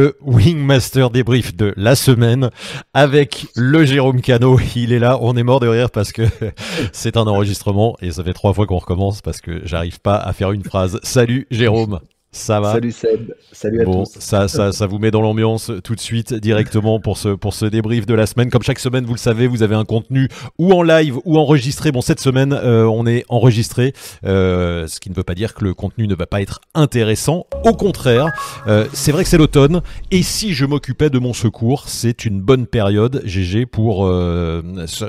le Wingmaster débrief de la semaine avec le Jérôme Cano. Il est là, on est mort de rire parce que c'est un enregistrement et ça fait trois fois qu'on recommence parce que j'arrive pas à faire une phrase. Salut Jérôme. Ça va Salut Seb, salut à bon, tous. Ça, ça, ça vous met dans l'ambiance tout de suite directement pour ce, pour ce débrief de la semaine. Comme chaque semaine, vous le savez, vous avez un contenu ou en live ou enregistré. Bon, cette semaine, euh, on est enregistré, euh, ce qui ne veut pas dire que le contenu ne va pas être intéressant. Au contraire, euh, c'est vrai que c'est l'automne. Et si je m'occupais de mon secours, c'est une bonne période, GG, pour euh,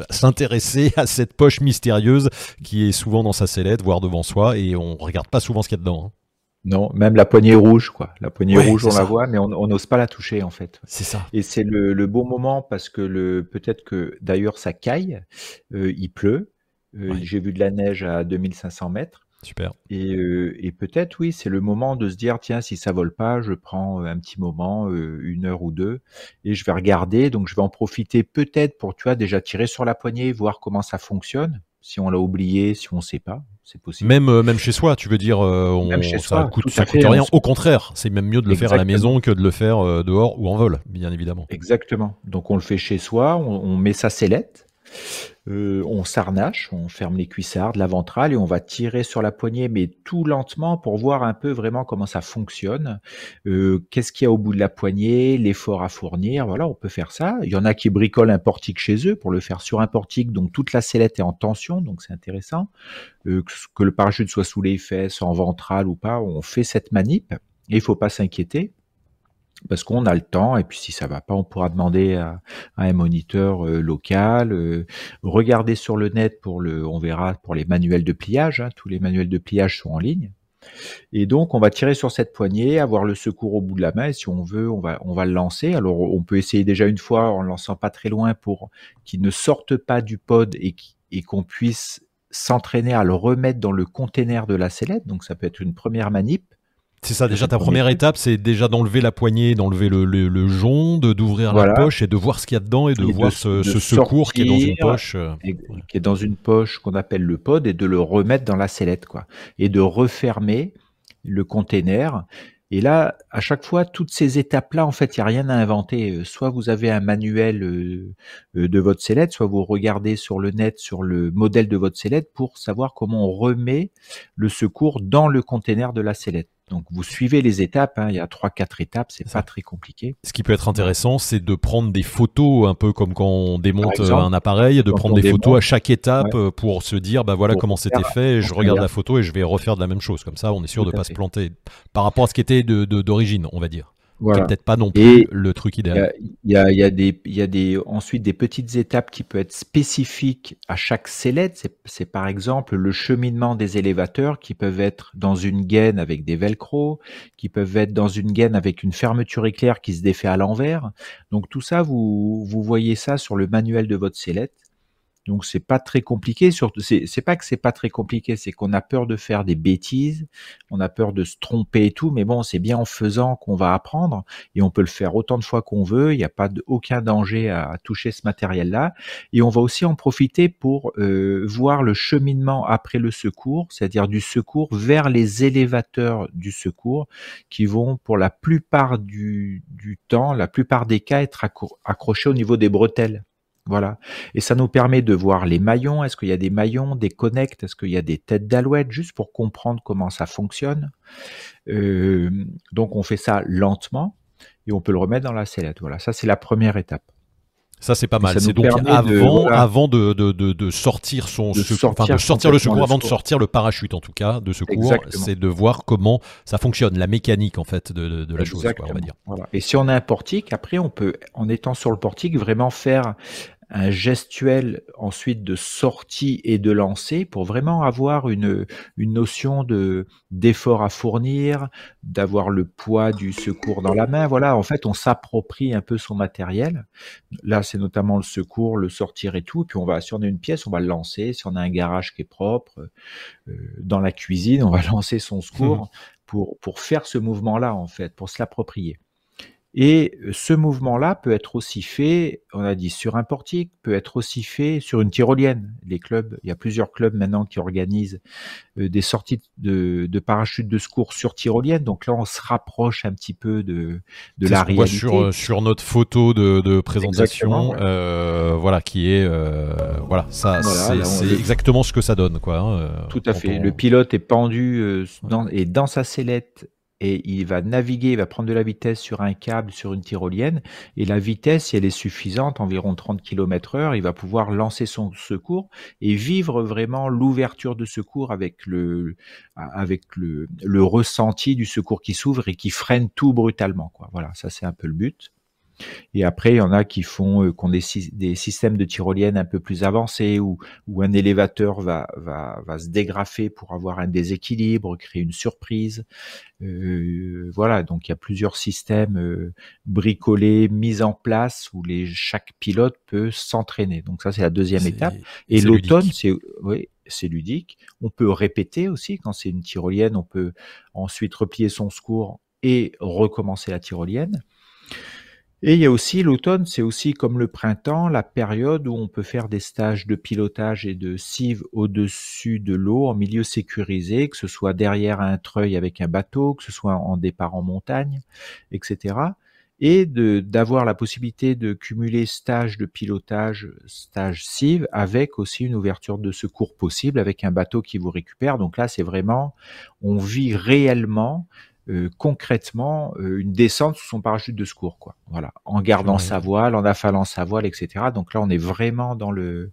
s'intéresser à cette poche mystérieuse qui est souvent dans sa sellette, voire devant soi, et on regarde pas souvent ce qu'il y a dedans. Hein. Non, même la poignée rouge, quoi. La poignée ouais, rouge, on ça. la voit, mais on n'ose pas la toucher, en fait. C'est ça. Et c'est le, le, bon moment parce que le peut-être que d'ailleurs ça caille, euh, il pleut. Euh, ouais. J'ai vu de la neige à 2500 mètres. Super. Et, euh, et peut-être, oui, c'est le moment de se dire, tiens, si ça vole pas, je prends un petit moment, euh, une heure ou deux, et je vais regarder. Donc, je vais en profiter peut-être pour, tu vois, déjà tirer sur la poignée, voir comment ça fonctionne. Si on l'a oublié, si on sait pas, c'est possible. Même, euh, même chez soi, tu veux dire, on, même chez ça soi, coûte, tout ça à coûte fait, rien. Au contraire, c'est même mieux de le faire à la maison que de le faire euh, dehors ou en vol, bien évidemment. Exactement. Donc on le fait chez soi, on, on met sa sellette, euh, on s'arnache, on ferme les cuissardes, la ventrale et on va tirer sur la poignée, mais tout lentement pour voir un peu vraiment comment ça fonctionne. Euh, Qu'est-ce qu'il y a au bout de la poignée, l'effort à fournir. Voilà, on peut faire ça. Il y en a qui bricolent un portique chez eux pour le faire sur un portique, donc toute la sellette est en tension, donc c'est intéressant. Euh, que, le parachute soit sous les fesses, en ventrale ou pas, on fait cette manip. Et il faut pas s'inquiéter parce qu'on a le temps et puis si ça va pas, on pourra demander à, un moniteur euh, local. Euh, regarder sur le net pour le, on verra pour les manuels de pliage. hein, tous les manuels de pliage sont en ligne. Et donc on va tirer sur cette poignée, avoir le secours au bout de la main. Et si on veut, on va, on va le lancer. Alors on peut essayer déjà une fois en le lançant pas très loin pour qu'il ne sorte pas du pod et et qu'on puisse s'entraîner à le remettre dans le container de la sellette. Donc ça peut être une première manip. C'est ça, déjà ta première étape, c'est déjà d'enlever la poignée, d'enlever le, le, le jonc, de d'ouvrir Voilà. la poche et de voir ce qu'il y a dedans et de Et de- voir ce, de ce secours qui est dans une poche. euh, qui est dans une poche qu'on appelle le pod et de le remettre dans la sellette quoi et de refermer le container et là à chaque fois toutes ces étapes là en fait il y a rien à inventer Euh, soit vous avez un manuel euh, de votre sellette soit vous regardez sur le net sur le modèle de votre sellette pour savoir comment on remet le secours dans le container de la sellette donc vous suivez les étapes hein, il y a trois quatre étapes c'est ça. pas très compliqué Ce qui peut être intéressant, c'est de prendre des photos, un peu comme quand on démonte exemple, euh, un appareil, de prendre des photos à chaque étape pour se dire, bah voilà Pour comment c'était fait, je regarde la photo et je vais refaire de la même chose. Comme ça, on est sûr Tout de à pas se planter par rapport à ce qui était de- de- d'origine, on va dire. Voilà peut-être pas non plus Et le truc Il y idéal. a, il y a, y a des, y a des, ensuite des petites étapes qui peuvent être spécifiques à chaque sellette. C'est, c'est par exemple le cheminement des élévateurs qui peuvent être dans une gaine avec des velcro, qui peuvent être dans une gaine avec une fermeture éclair qui se défait à l'envers. Donc tout ça, vous, vous voyez ça sur le manuel de votre sellette. Donc c'est pas très compliqué. Surtout, c'est, pas que c'est pas très compliqué, c'est qu'on a peur de faire des bêtises, on a peur de se tromper et tout. Mais bon, c'est bien en faisant qu'on va apprendre et on peut le faire autant de fois qu'on veut. Il n'y a pas aucun danger à, toucher ce matériel-là. Et on va aussi en profiter pour euh, voir le cheminement après le secours, c'est-à-dire du secours vers les élévateurs du secours qui vont pour la plupart du, temps, la plupart des cas, être accro- accrochés au niveau des bretelles. Voilà. Et ça nous permet de voir les maillons. Est-ce qu'il y a des maillons, des connects Est-ce qu'il y a des têtes d'alouette Juste pour comprendre comment ça fonctionne. Euh, donc on fait ça lentement et on peut le remettre dans la sellette. Voilà, ça c'est la première étape. Ça c'est pas mal. C'est donc avant, de- voilà. avant de, de, de, de sortir son De secours, enfin, de sortir sortir le secours, avant de sortir le parachute en tout cas de secours, c'est de voir comment ça fonctionne, la mécanique en fait de, la chose, quoi, on va Exactement. dire. Voilà. Et si on a un portique, après on peut, en étant sur le portique, vraiment faire un gestuel ensuite de sortie et de lancer pour vraiment avoir une, une notion de d'effort à fournir, d'avoir le poids du secours dans la main. Voilà, en fait, on s'approprie un peu son matériel. Là, c'est notamment le secours, le sortir et tout. Puis on va, si on a une pièce, on va le lancer. Si on a un garage qui est propre, euh, dans la cuisine, on va lancer son secours pour pour faire ce mouvement-là en fait, pour se l'approprier. Et ce mouvement-là peut être aussi fait, on a dit sur un portique, peut être aussi fait sur une tyrolienne. Les clubs, il y a plusieurs clubs maintenant qui organisent euh, des sorties de, de parachutes de secours sur tyrolienne. Donc là, on se rapproche un petit peu de, de la réalité. Sur, sur notre photo de, de présentation, euh, voilà, qui est, euh, voilà, ça, c'est exactement ce que ça donne, quoi. Hein, Tout à fait. Le pilote est pendu dans, et dans sa sellette et il va naviguer, il va prendre de la vitesse sur un câble, sur une tyrolienne, et la vitesse, si elle est suffisante, environ 30 km heure, il va pouvoir lancer son secours et vivre vraiment l'ouverture de secours avec le, avec le, ressenti du secours qui s'ouvre et qui freine tout brutalement. Voilà, ça c'est un peu le but. Et après, il y en a qui font, euh, des, des, systèmes de tyroliennes un peu plus avancés où, où un élévateur va, va, va se dégrafer pour avoir un déséquilibre, créer une surprise. Euh, voilà, donc il y a plusieurs systèmes euh, bricolés, mis en place où les, chaque pilote peut s'entraîner. Donc ça, c'est la deuxième étape. Et l'automne, c'est oui, c'est ludique. On peut répéter aussi quand c'est une tyrolienne. On peut ensuite replier son secours et recommencer la tyrolienne. Et il y a aussi l'automne, c'est aussi comme le printemps, la période où on peut faire des stages de pilotage et de cive au-dessus de l'eau en milieu sécurisé, que ce soit derrière un treuil avec un bateau, que ce soit en départ en montagne, etc. Et d'avoir la possibilité de cumuler stage de pilotage, stage cive, avec aussi une ouverture de secours possible avec un bateau qui vous récupère. Donc là, c'est vraiment, on vit réellement euh, concrètement euh, une descente sous son parachute de secours, quoi. Voilà, en gardant sa voile, en affalant sa voile, etc. Donc là, on est vraiment dans le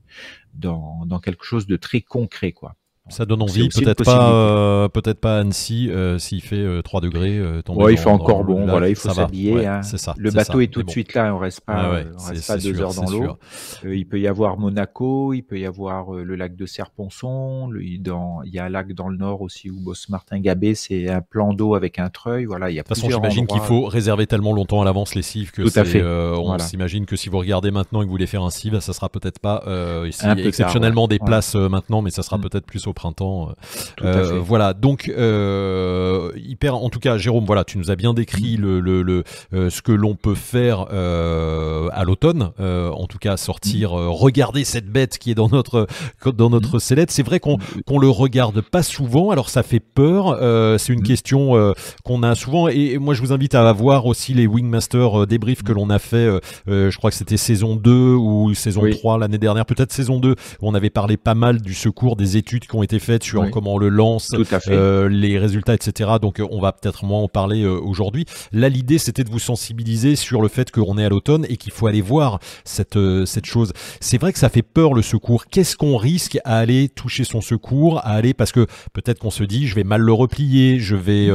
dans, dans quelque chose de très concret, quoi. Ça donne envie, peut-être pas, euh, peut-être pas Annecy euh, s'il fait 3 euh, degrés. Euh, ouais, il fait encore bon, voilà, il faut s'habiller. hein. le bateau est, tout de suite là, on reste pas, on reste pas deux heures dans l'eau. il peut y avoir Monaco, il peut y avoir le lac de Serponçon, le, dans, il y a un lac dans le nord aussi où Boss Martin Gabé, c'est un plan d'eau avec un treuil. Voilà, il y a. De toute façon, j'imagine qu'il faut réserver tellement longtemps à l'avance les cives que tout à fait. on s'imagine que si vous regardez maintenant et que vous voulez faire un cive, ça sera peut-être pas ici, exceptionnellement des places maintenant, mais ça sera mm. peut-être plus au printemps. Euh, voilà, donc euh, hyper. En tout cas, Jérôme, voilà, tu nous as bien décrit mm. le, le, le euh, ce que l'on peut faire à l'automne. en tout cas, sortir, mm. regarder cette bête qui est dans notre dans notre mm. sellette. C'est vrai qu'on qu'on le regarde pas souvent. Alors ça fait peur. c'est une question qu'on a souvent. Et moi, je vous invite à voir aussi les Wingmaster débriefs que l'on a fait. je crois que c'était saison 2 ou saison 3 l'année dernière, peut-être saison 2, où on avait parlé pas mal du secours, des études qui ont été faites sur comment on le lance, euh, les résultats, etc. Donc euh, on va peut-être moins en parler euh, aujourd'hui. Là, l'idée, c'était de vous sensibiliser sur le fait qu'on est à l'automne et qu'il faut aller voir cette, cette chose. C'est vrai que ça fait peur le secours. Qu'est-ce qu'on risque à aller toucher son secours, à aller parce que peut-être qu'on se dit, je vais mal le replier, je vais,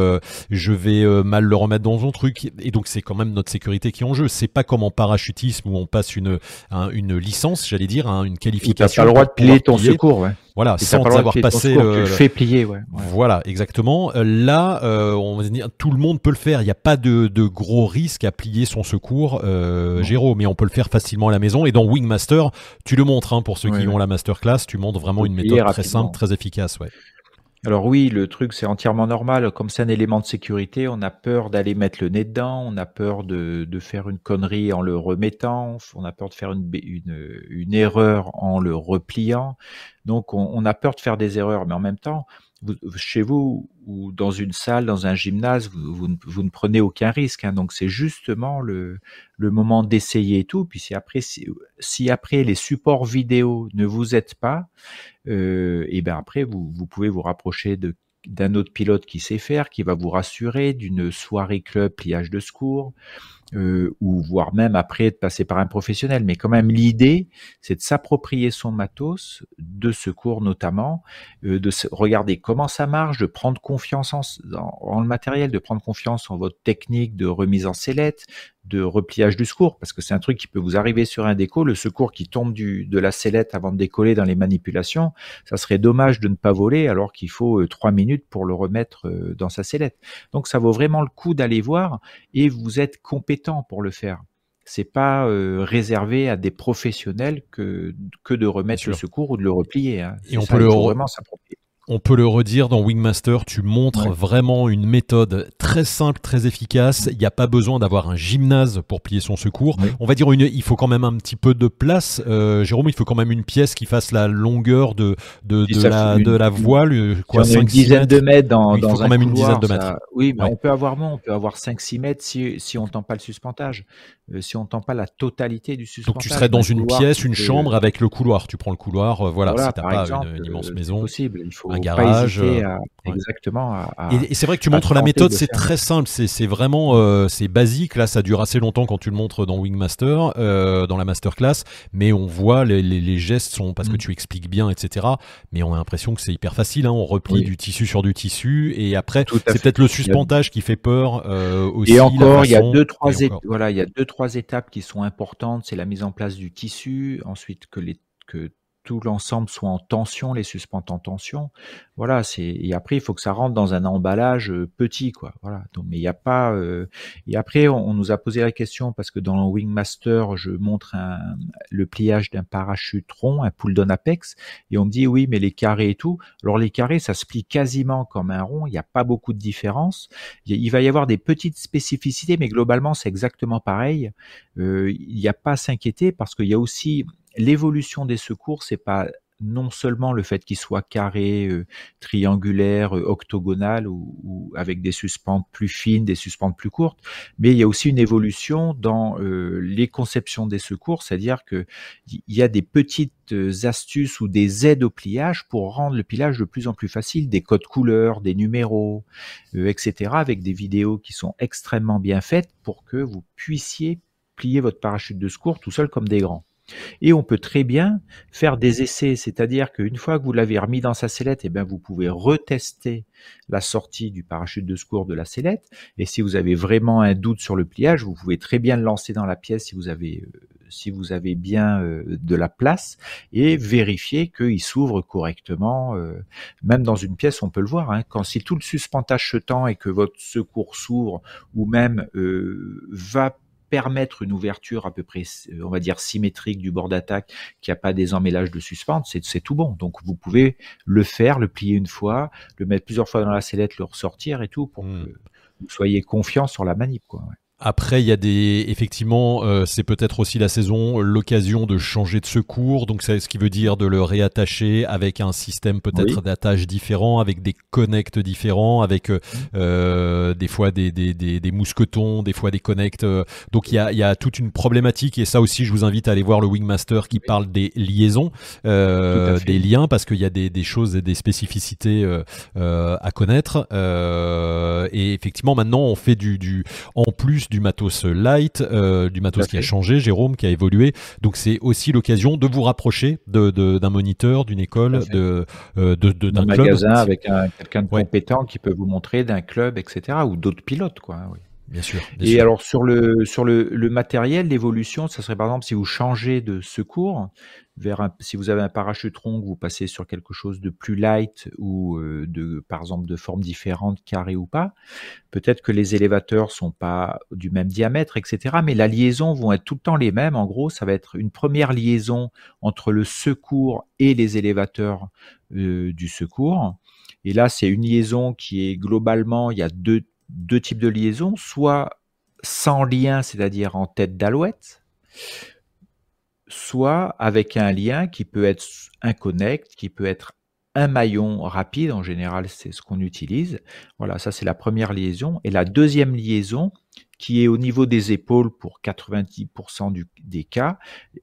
je vais mal le remettre dans son truc. Et donc c'est quand même notre sécurité qui est en jeu. C'est pas comme en parachutisme où on passe une, une licence, j'allais dire, hein, une qualification. Tu pas le droit de plier ton secours, ouais. Voilà, sans avoir passé. le fais plier, ouais. Voilà, exactement. Euh, là, euh, on va dire, tout le monde peut le faire. Il n'y a pas de, de, gros risque à plier son secours, euh, Jérôme, mais on peut le faire facilement à la maison. Et dans Wingmaster, tu le montres hein, pour ceux qui ont la masterclass. Tu montres vraiment une méthode très simple, très efficace, ouais. Alors oui, le truc c'est entièrement normal. Comme c'est un élément de sécurité, on a peur d'aller mettre le nez dedans, on a peur de, de, faire une connerie en le remettant, on a peur de faire une, une, une erreur en le repliant. Donc on, on, a peur de faire des erreurs, mais en même temps, chez vous ou dans une salle, dans un gymnase, vous, ne prenez aucun risque. Hein, donc c'est justement le, moment d'essayer et tout. Puis si après, si, après les supports vidéo ne vous aident pas, euh, et ben après vous, pouvez vous rapprocher d'un autre pilote qui sait faire, qui va vous rassurer, d'une soirée club pliage de secours, euh, ou voire même après de passer par un professionnel. Mais quand même, l'idée, c'est de s'approprier son matos, de secours notamment, euh, de regarder comment ça marche, de prendre confiance en, le matériel, de prendre confiance en votre technique de remise en sellette, de repliage du secours, parce que c'est un truc qui peut vous arriver sur un déco, le secours qui tombe de la sellette avant de décoller dans les manipulations, ça serait dommage de ne pas voler alors qu'il faut euh, trois minutes pour le remettre dans sa sellette. Donc ça vaut vraiment le coup d'aller voir et vous êtes compétent pour le faire. C'est pas euh, réservé à des professionnels que, que de remettre le secours ou de le replier. Hein. Et on peut le vraiment s'approprier on peut le redire, dans Wingmaster, tu montres vraiment une méthode très simple, très efficace. Il n'y a pas besoin d'avoir un gymnase pour plier son secours. On va dire une, il faut quand même un petit peu de place. Euh, Jérôme, il faut quand même une pièce qui fasse la longueur de, de, la, de la voile. Quoi, une dizaine de mètres dans, il faut quand même une dizaine de mètres. oui, mais on peut avoir moins, on peut avoir 5-6 mètres si, si on tend pas le suspentage. Euh, si on tend pas la totalité du suspentage. Donc tu serais dans une pièce, une chambre avec le couloir. Tu prends le couloir, euh, voilà, si tu n'as pas une, immense maison. possible. Il faut un garage. Exactement. et, c'est vrai que tu montres la méthode, c'est très simple, c'est vraiment euh, c'est basique. Là, ça dure assez longtemps quand tu le montres dans Wingmaster, euh, dans la masterclass, mais on voit les, les, gestes sont parce que mm. tu expliques bien, etc. Mais on a l'impression que c'est hyper facile. Hein. On replie du tissu sur du tissu et après c'est peut-être le suspentage qui fait peur euh, aussi. Et encore, il y a deux trois voilà, il y a deux trois étapes qui sont importantes. C'est la mise en place du tissu, ensuite que les que tout l'ensemble soit en tension, les suspentes en tension. Voilà, c'est et après il faut que ça rentre dans un emballage euh, petit quoi. Voilà. Donc mais il n'y a pas euh, et après on, nous a posé la question parce que dans Wingmaster, je montre le pliage d'un parachute rond, un pull down apex et on me dit oui, mais les carrés et tout. Alors les carrés ça se plie quasiment comme un rond, il n'y a pas beaucoup de différence. Il, va y avoir des petites spécificités mais globalement c'est exactement pareil. Euh, il n'y a pas à s'inquiéter parce qu'il y a aussi l'évolution des secours, c'est pas non seulement le fait qu'ils soient carrés, euh, triangulaires, euh, octogonales ou, avec des suspentes plus fines, des suspentes plus courtes, mais il y a aussi une évolution dans euh, les conceptions des secours, c'est-à-dire que il y a des petites astuces ou des aides au pliage pour rendre le pliage de plus en plus facile, des codes couleurs, des numéros, etc., avec des vidéos qui sont extrêmement bien faites pour que vous puissiez plier votre parachute de secours tout seul comme des grands. Et on peut très bien faire des essais, c'est-à-dire qu'une fois que vous l'avez remis dans sa sellette, et eh bien vous pouvez retester la sortie du parachute de secours de la sellette. Et si vous avez vraiment un doute sur le pliage, vous pouvez très bien le lancer dans la pièce si vous avez euh, si vous avez bien euh, de la place et vérifier qu'il s'ouvre correctement. Euh, même dans une pièce, on peut le voir. Hein. quand si tout le suspentage se tend et que votre secours s'ouvre ou même va permettre une ouverture à peu près, on va dire, symétrique du bord d'attaque, qui a pas des emmêlages de suspente, c'est tout bon. Donc vous pouvez le faire, le plier une fois, le mettre plusieurs fois dans la sellette, le ressortir et tout, pour mmh. que vous soyez confiant sur la manip. Quoi, après, il y a des effectivement, euh, c'est peut-être aussi la saison, l'occasion de changer de secours, donc c'est ce qui veut dire de le réattacher avec un système peut-être d'attache différent, avec des connects différents, avec euh, euh, des fois des, des, des, des, mousquetons, des fois des connects. donc il y a, y a toute une problématique. Et ça aussi, je vous invite à aller voir le Wingmaster qui parle des liaisons, des liens, parce qu'il y a des, des choses et des spécificités à connaître. et effectivement, maintenant, on fait du, du en plus du matos light, euh, du matos qui a changé, Jérôme, qui a évolué. Donc c'est aussi l'occasion de vous rapprocher d'un de, moniteur, d'une école, de, euh, d'un magasin avec quelqu'un de compétent qui peut vous montrer d'un club, etc. Ou d'autres pilotes, quoi. Oui. Bien sûr. et alors sur le sur le, le matériel, l'évolution, ça serait par exemple si vous changez de secours, vers si vous avez un parachute rond, vous passez sur quelque chose de plus light ou euh, de, par exemple, de forme différente, carré ou pas. Peut-être que les élévateurs sont pas du même diamètre, etc. Mais la liaison vont être tout le temps les mêmes. En gros, ça va être une première liaison entre le secours et les élévateurs euh, du secours. Et là, c'est une liaison qui est globalement, il y a deux, deux types de liaisons, soit sans lien, c'est-à-dire en tête d'alouette, soit avec un lien qui peut être un connect, qui peut être un maillon rapide, en général c'est ce qu'on utilise. Voilà, ça c'est la première liaison. Et la deuxième liaison, qui est au niveau des épaules pour 90% des cas,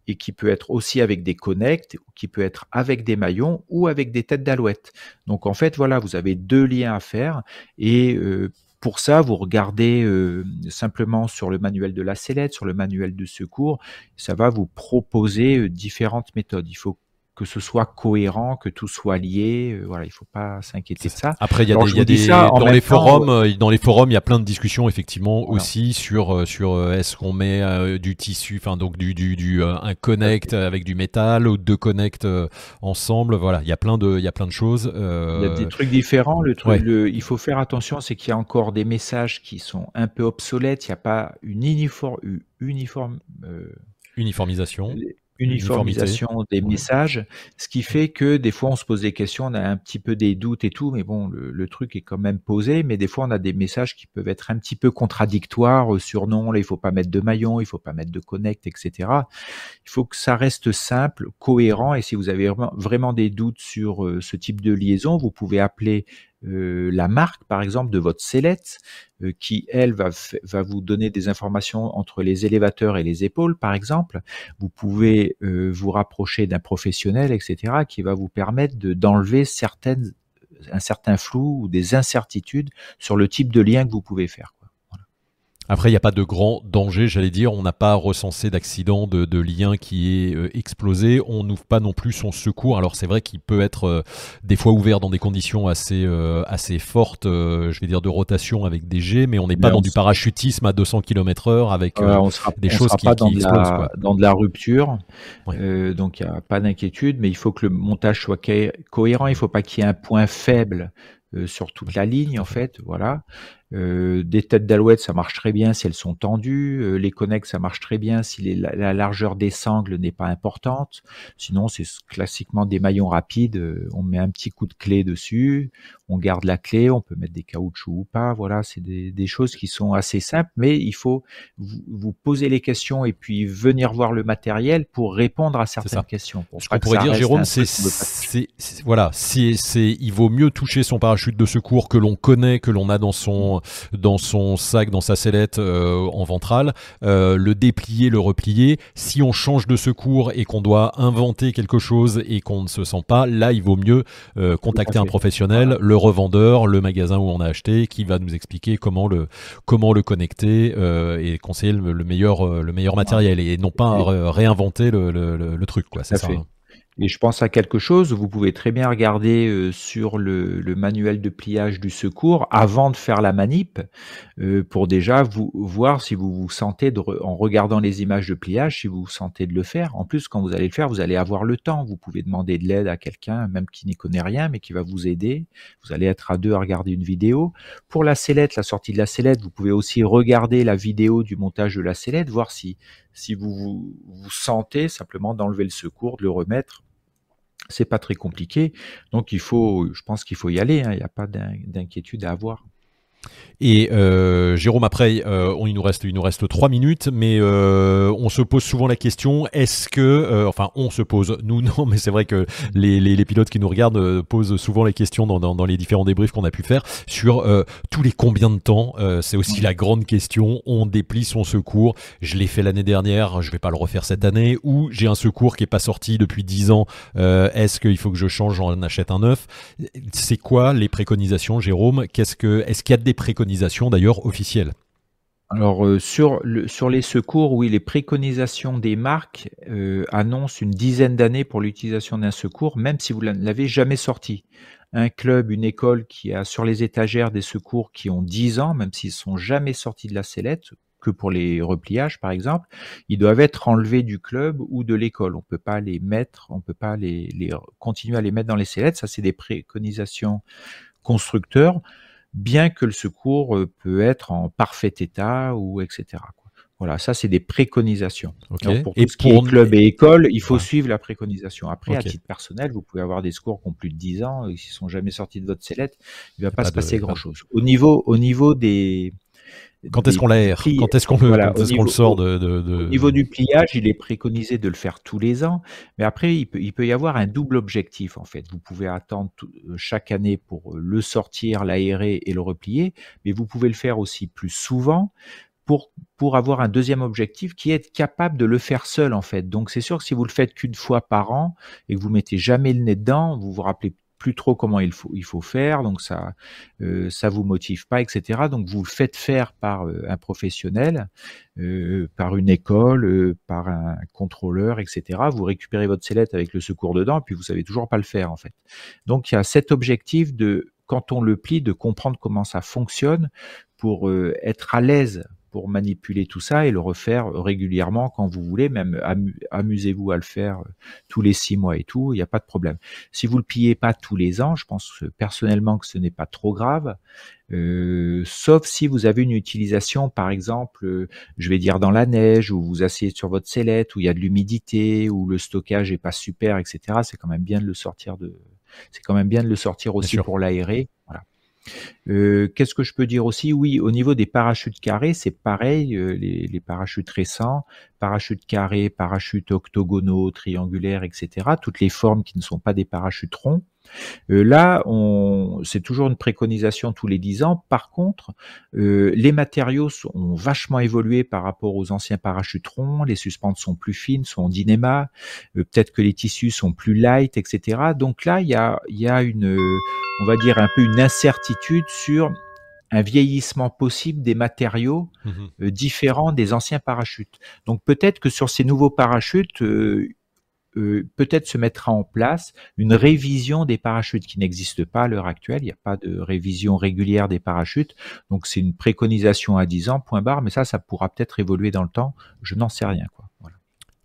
et qui peut être aussi avec des connects, qui peut être avec des maillons ou avec des têtes d'alouette. Donc en fait, voilà, vous avez deux liens à faire, et euh, pour ça, vous regardez euh, simplement sur le manuel de la sellette, sur le manuel de secours, ça va vous proposer euh, différentes méthodes. Il faut que ce soit cohérent, que tout soit lié. Euh, voilà, il faut pas s'inquiéter de ça. Après, il y a des, y a des dans les forums, euh, dans les forums, il y a plein de discussions effectivement aussi sur euh, sur est-ce qu'on met du tissu, enfin donc du du, du un connect avec du métal ou deux connects ensemble. Voilà, il y a plein de il y a plein de choses. Il y a des trucs différents. Le truc, il faut faire attention, c'est qu'il y a encore des messages qui sont un peu obsolètes. Il n'y a pas une uniforme uniforme uniformisation uniformisation des messages, ce qui fait que des fois on se pose des questions, on a un petit peu des doutes et tout, mais bon, le, truc est quand même posé, mais des fois on a des messages qui peuvent être un petit peu contradictoires euh, sur non, là il faut pas mettre de maillon, il faut pas mettre de connect, etc. Il faut que ça reste simple, cohérent, et si vous avez vraiment, des doutes sur euh, ce type de liaison, vous pouvez appeler euh, la marque, par exemple, de votre sellette, euh, qui, elle, va, va vous donner des informations entre les élévateurs et les épaules, par exemple. Vous pouvez euh, vous rapprocher d'un professionnel, etc., qui va vous permettre d'enlever certaines un certain flou ou des incertitudes sur le type de lien que vous pouvez faire. Après, il n'y a pas de grand danger, j'allais dire. On n'a pas recensé d'accident, de, de, lien qui est euh, explosé. On n'ouvre pas non plus son secours. Alors c'est vrai qu'il peut être euh, des fois ouvert dans des conditions assez, euh, assez fortes, je vais dire de rotation avec des jets, mais on n'est pas dans du parachutisme à 200 km/h avec des choses qui, pas dans, de la, dans de la rupture. donc il n'y a pas d'inquiétude, mais il faut que le montage soit cohérent. Il ne faut pas qu'il y ait un point faible sur toute la ligne en fait, voilà. Euh, des têtes d'alouette, ça marche très bien si elles sont tendues. Euh, les connexes, ça marche très bien si la, largeur des sangles n'est pas importante. Sinon, c'est classiquement des maillons rapides. Euh, on met un petit coup de clé dessus, on garde la clé, on peut mettre des caoutchoucs ou pas. Voilà, c'est des, choses qui sont assez simples, mais il faut vous, poser les questions et puis venir voir le matériel pour répondre à certaines questions. Ce qu'on pourrait dire, Jérôme, c'est voilà, c'est il vaut mieux toucher son parachute de secours que l'on connaît, que l'on a dans son dans son sac, dans sa sellette euh, en ventrale, euh, le déplier, le replier. Si on change de secours et qu'on doit inventer quelque chose et qu'on ne se sent pas, là, il vaut mieux euh, contacter un professionnel, le revendeur, le magasin où on a acheté, qui va nous expliquer comment le comment le connecter et conseiller le, meilleur le meilleur matériel et non pas réinventer le, le, truc quoi. C'est ça. Hein. Et je pense à quelque chose, vous pouvez très bien regarder euh, sur le, manuel de pliage du secours avant de faire la manip euh, pour déjà vous voir si vous vous sentez, de, en regardant les images de pliage, si vous vous sentez de le faire. En plus, quand vous allez le faire, vous allez avoir le temps. Vous pouvez demander de l'aide à quelqu'un, même qui n'y connaît rien, mais qui va vous aider. Vous allez être à deux à regarder une vidéo. Pour la sellette, la sortie de la sellette, vous pouvez aussi regarder la vidéo du montage de la sellette, voir si, si vous, vous, sentez simplement d'enlever le secours, de le remettre c'est pas très compliqué. Donc il faut, je pense qu'il faut y aller. Hein. Il n'y a pas d'inquiétude à avoir. Et euh, Jérôme, après, euh, il nous reste, il nous reste trois minutes, mais euh, on se pose souvent la question est-ce que, enfin, on se pose, nous non, mais c'est vrai que les, les, pilotes qui nous regardent posent souvent les questions dans, dans, les différents débriefs qu'on a pu faire sur tous les combien de temps. c'est aussi la grande question. On déplie son secours. Je l'ai fait l'année dernière, je vais pas le refaire cette année. Ou j'ai un secours qui est pas sorti depuis dix ans. est-ce qu'il faut que je change, j'en achète un neuf? C'est quoi les préconisations, Jérôme? Qu'est-ce que, est-ce qu'il y a des préconisations d'ailleurs officielles alors euh, sur, le, sur les secours, oui, les préconisations des marques euh, annoncent une dizaine d'années pour l'utilisation d'un secours, même si vous ne l'avez jamais sorti. Un club, une école qui a sur les étagères des secours qui ont 10 ans, même s'ils sont jamais sortis de la sellette, que pour les repliages par exemple, ils doivent être enlevés du club ou de l'école. On peut pas les mettre, on peut pas les, les continuer à les mettre dans les sellettes. Ça, c'est des préconisations constructeurs bien que le secours euh, peut être en parfait état ou etc. Voilà, ça c'est des préconisations. pour tout et ce qui est club et école, il faut suivre la préconisation. Après, à titre personnel, vous pouvez avoir des secours qui ont plus de 10 ans, et s'ils sont jamais sortis de votre sellette, il ne va pas, se passer grand chose. Au niveau, au niveau des, quand est-ce qu'on l'aère Quand est-ce qu'on le, sort de, Au niveau du pliage, il est préconisé de le faire tous les ans, mais après, il peut, il peut y avoir un double objectif en fait. Vous pouvez attendre euh, chaque année pour euh, le sortir, l'aérer et le replier, mais vous pouvez le faire aussi plus souvent pour, pour avoir un deuxième objectif qui est être capable de le faire seul en fait. Donc c'est sûr que si vous le faites qu'une fois par an et que vous mettez jamais le nez dedans, vous vous rappelez plus trop comment il faut, faire, donc ça euh, ça vous motive pas, etc. Donc vous le faites faire par euh, un professionnel, euh, par une école, par un contrôleur, etc. Vous récupérez votre sellette avec le secours dedans, puis vous savez toujours pas le faire en fait. Donc il y a cet objectif de quand on le plie, de comprendre comment ça fonctionne pour être à l'aise pour manipuler tout ça et le refaire régulièrement quand vous voulez, même amusez-vous à le faire euh, tous les six mois et tout, il n'y a pas de problème. Si vous le pillez pas tous les ans, je pense personnellement que ce n'est pas trop grave, euh, sauf si vous avez une utilisation, par exemple, euh, je vais dire dans la neige, ou vous asseyez sur votre sellette, où il y a de l'humidité, où le stockage est pas super, etc. C'est quand même bien de le sortir de, c'est quand même bien de le sortir aussi pour l'aérer. Euh, qu'est-ce que je peux dire aussi? Oui, au niveau des parachutes carrés, c'est pareil. Euh, les, les, parachutes récents, parachutes carrés, parachutes octogonaux, triangulaires, etc. Toutes les formes qui ne sont pas des parachutes ronds. Euh, là, on, c'est toujours une préconisation tous les 10 ans. Par contre, euh, les matériaux ont vachement évolué par rapport aux anciens parachutes ronds. Les suspentes sont plus fines, sont en dynéma. Euh, peut-être que les tissus sont plus light, etc. Donc là, il y a, y a une, on va dire un peu une incertitude sur un vieillissement possible des matériaux mmh différents des anciens parachutes. Donc peut-être que sur ces nouveaux parachutes, euh, peut-être se mettra en place une révision des parachutes qui n'existe pas à l'heure actuelle. Il n'y a pas de révision régulière des parachutes. Donc c'est une préconisation à 10 ans, point barre, mais ça, ça pourra peut-être évoluer dans le temps. Je n'en sais rien. Quoi.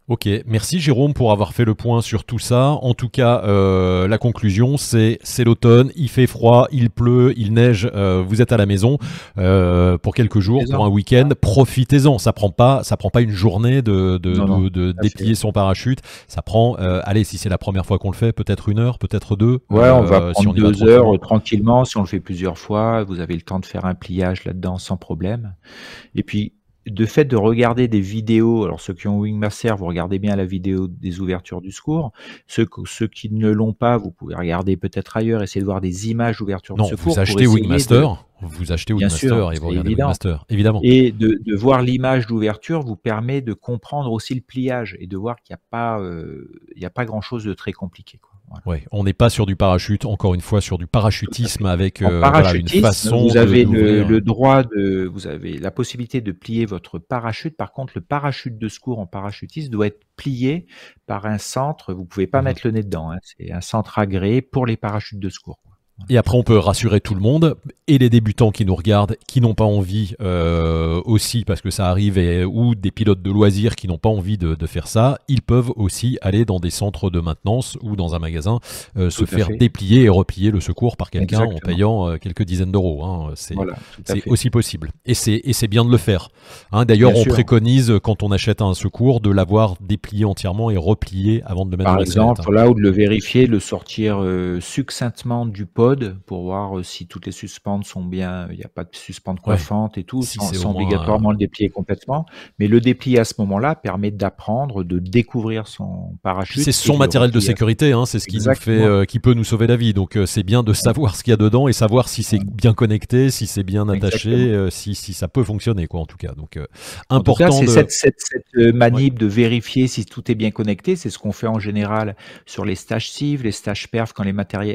Ok, merci Jérôme pour avoir fait le point sur tout ça. En tout cas, euh, la conclusion, c'est c'est l'automne, il fait froid, il pleut, il neige, euh, vous êtes à la maison euh, pour quelques jours, pour un week-end, profitez-en. Ça prend pas, ça prend pas une journée de, de, de, déplier son parachute. Ça prend, allez, si c'est la première fois qu'on le fait, peut-être une heure, peut-être deux. Ouais, on va prendre si deux heures tranquillement. Si on le fait plusieurs fois, vous avez le temps de faire un pliage là-dedans sans problème. Et puis de fait de regarder des vidéos, alors ceux qui ont Wingmaster, vous regardez bien la vidéo des ouvertures du secours. Ceux, ceux qui ne l'ont pas, vous pouvez regarder peut-être ailleurs, essayer de voir des images d'ouverture du secours. Vous achetez Wingmaster, vous achetez Wingmaster et vous regardez Wingmaster, évidemment. Et de, de voir l'image d'ouverture vous permet de comprendre aussi le pliage et de voir qu'il n'y a pas, euh, il n'y a pas grand chose de très compliqué. Quoi. Ouais, on n'est pas sur du parachute, encore une fois sur du parachutisme avec euh, une façon. Vous avez le, droit de, vous avez la possibilité de plier votre parachute. Par contre, le parachute de secours en parachutisme doit être plié par un centre. Vous pouvez pas mhm. mettre le nez dedans. Hein. C'est un centre agréé pour les parachutes de secours. Et après, on peut rassurer tout le monde et les débutants qui nous regardent, qui n'ont pas envie euh, aussi, parce que ça arrive, et, ou des pilotes de loisirs qui n'ont pas envie de, de, faire ça, ils peuvent aussi aller dans des centres de maintenance ou dans un magasin euh, se faire déplier et replier le secours par quelqu'un en payant euh, quelques dizaines d'euros. Hein. C'est aussi possible. Et c'est bien de le faire. Hein. D'ailleurs, on préconise quand on achète un secours de l'avoir déplié entièrement et replié avant de le mettre par dans la exemple, là, ou de le vérifier, de le sortir succinctement du pot pour voir euh, si toutes les suspentes sont bien, il n'y a pas de suspente coiffante et tout, si sans, obligatoirement le déplier complètement. Mais le déplier à ce moment-là permet d'apprendre, de découvrir son parachute. C'est son matériel de sécurité, hein, c'est ce qui nous fait, euh, qui peut nous sauver la vie. Donc euh, c'est bien de savoir ce qu'il y a dedans et savoir si c'est bien connecté, si c'est bien attaché, si, si ça peut fonctionner quoi en tout cas. Donc important. c'est cette, cette, cette, manip de vérifier si tout est bien connecté. C'est ce qu'on fait en général sur les stages civ, les stages perf quand les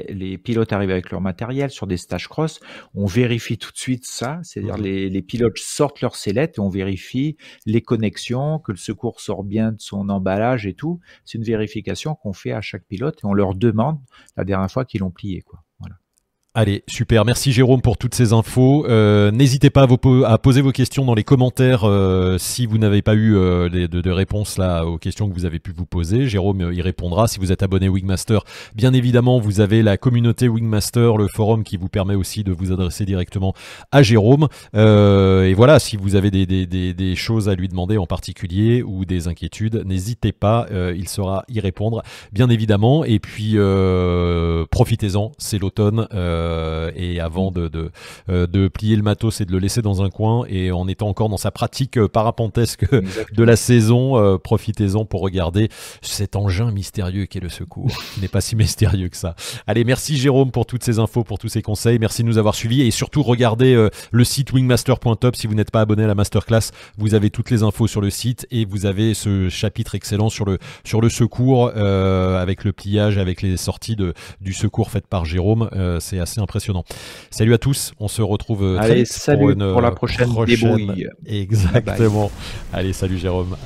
les pilotes arrivent avec avec leur matériel sur des stages cross, on vérifie tout de suite ça, c'est-à-dire mhm. les, les, pilotes sortent leur sellette et on vérifie les connexions, que le secours sort bien de son emballage et tout. C'est une vérification qu'on fait à chaque pilote et on leur demande la dernière fois qu'ils l'ont plié. Quoi. Allez, super. Merci Jérôme pour toutes ces infos. Euh, n'hésitez pas à, poser vos questions dans les commentaires euh, si vous n'avez pas eu euh, de, de, réponse là aux questions que vous avez pu vous poser. Jérôme y répondra. Si vous êtes abonné Wingmaster, bien évidemment, vous avez la communauté Wingmaster, le forum qui vous permet aussi de vous adresser directement à Jérôme. et voilà, si vous avez des, des, des, choses à lui demander en particulier ou des inquiétudes, n'hésitez pas. il saura y répondre, bien évidemment. Et puis, profitez-en. C'est l'automne. Euh, et avant de, de, euh, de, plier le matos et de le laisser dans un coin et en étant encore dans sa pratique euh, parapentesque de la saison, profitez-en pour regarder cet engin mystérieux qui est le secours, qui n'est pas si mystérieux que ça. Allez, merci Jérôme pour toutes ces infos, pour tous ces conseils, merci de nous avoir suivis et surtout regardez le site wingmaster.top si vous n'êtes pas abonné à la masterclass, vous avez toutes les infos sur le site et vous avez ce chapitre excellent sur le, sur le secours avec le pliage, avec les sorties de, du secours faites par Jérôme. c'est assez c'est impressionnant. Salut à tous, on se retrouve euh, très vite pour, une, pour la prochaine, prochaine... Exactement. Allez, salut Jérôme.